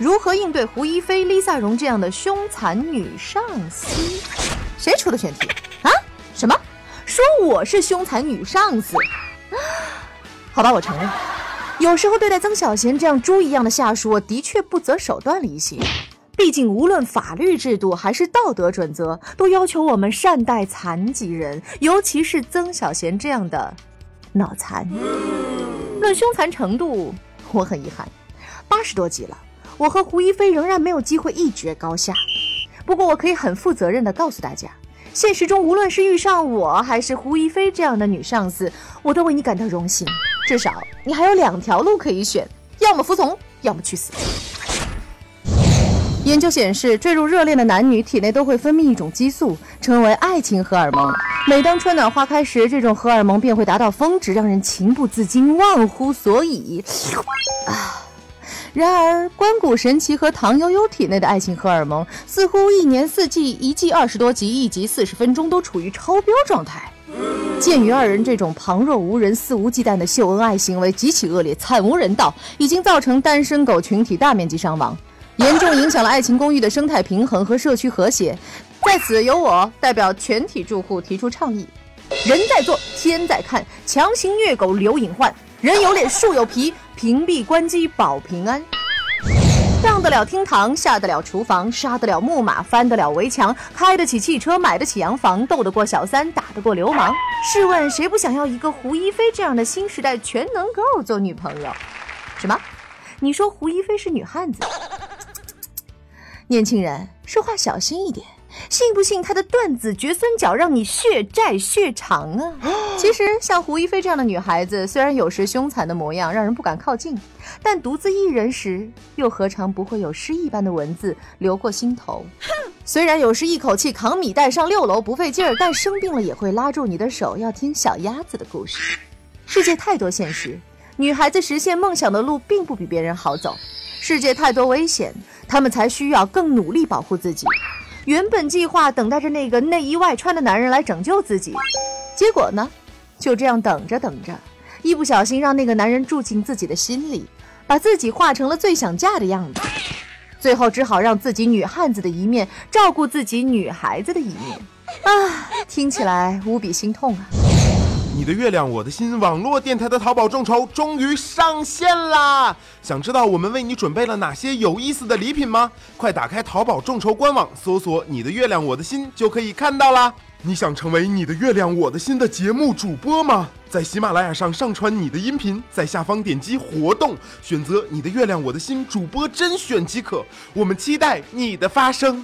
如何应对胡一菲、Lisa 荣这样的凶残女上司？谁出的选题啊？什么？说我是凶残女上司？好吧，我承认，有时候对待曾小贤这样猪一样的下属，我的确不择手段了一些。毕竟，无论法律制度还是道德准则，都要求我们善待残疾人，尤其是曾小贤这样的脑残。论凶残程度，我很遗憾，八十多集了，我和胡一菲仍然没有机会一决高下。不过，我可以很负责任地告诉大家，现实中无论是遇上我还是胡一菲这样的女上司，我都为你感到荣幸。至少，你还有两条路可以选：要么服从，要么去死。研究显示，坠入热恋的男女体内都会分泌一种激素，称为爱情荷尔蒙。每当春暖花开时，这种荷尔蒙便会达到峰值，让人情不自禁、忘乎所以。啊！然而，关谷神奇和唐悠悠体内的爱情荷尔蒙，似乎一年四季、一季二十多集、一集四十分钟都处于超标状态。鉴于二人这种旁若无人、肆无忌惮的秀恩爱行为极其恶劣、惨无人道，已经造成单身狗群体大面积伤亡。严重影响了爱情公寓的生态平衡和社区和谐，在此由我代表全体住户提出倡议：人在做，天在看，强行虐狗留隐患，人有脸，树有皮，屏蔽关机保平安。上得了厅堂，下得了厨房，杀得了木马，翻得了围墙，开得起汽车，买得起洋房，斗得过小三，打得过流氓。试问谁不想要一个胡一菲这样的新时代全能 girl 做女朋友？什么？你说胡一菲是女汉子？年轻人说话小心一点，信不信他的断子绝孙脚让你血债血偿啊？其实像胡一菲这样的女孩子，虽然有时凶残的模样让人不敢靠近，但独自一人时，又何尝不会有诗一般的文字流过心头？虽然有时一口气扛米袋上六楼不费劲儿，但生病了也会拉住你的手，要听小鸭子的故事。世界太多现实，女孩子实现梦想的路并不比别人好走。世界太多危险。她们才需要更努力保护自己。原本计划等待着那个内衣外穿的男人来拯救自己，结果呢，就这样等着等着，一不小心让那个男人住进自己的心里，把自己化成了最想嫁的样子，最后只好让自己女汉子的一面照顾自己女孩子的一面。啊，听起来无比心痛啊！你的月亮，我的心。网络电台的淘宝众筹终于上线啦！想知道我们为你准备了哪些有意思的礼品吗？快打开淘宝众筹官网，搜索“你的月亮，我的心”就可以看到啦。你想成为“你的月亮，我的心”的节目主播吗？在喜马拉雅上上传你的音频，在下方点击活动，选择“你的月亮，我的心”主播甄选即可。我们期待你的发声。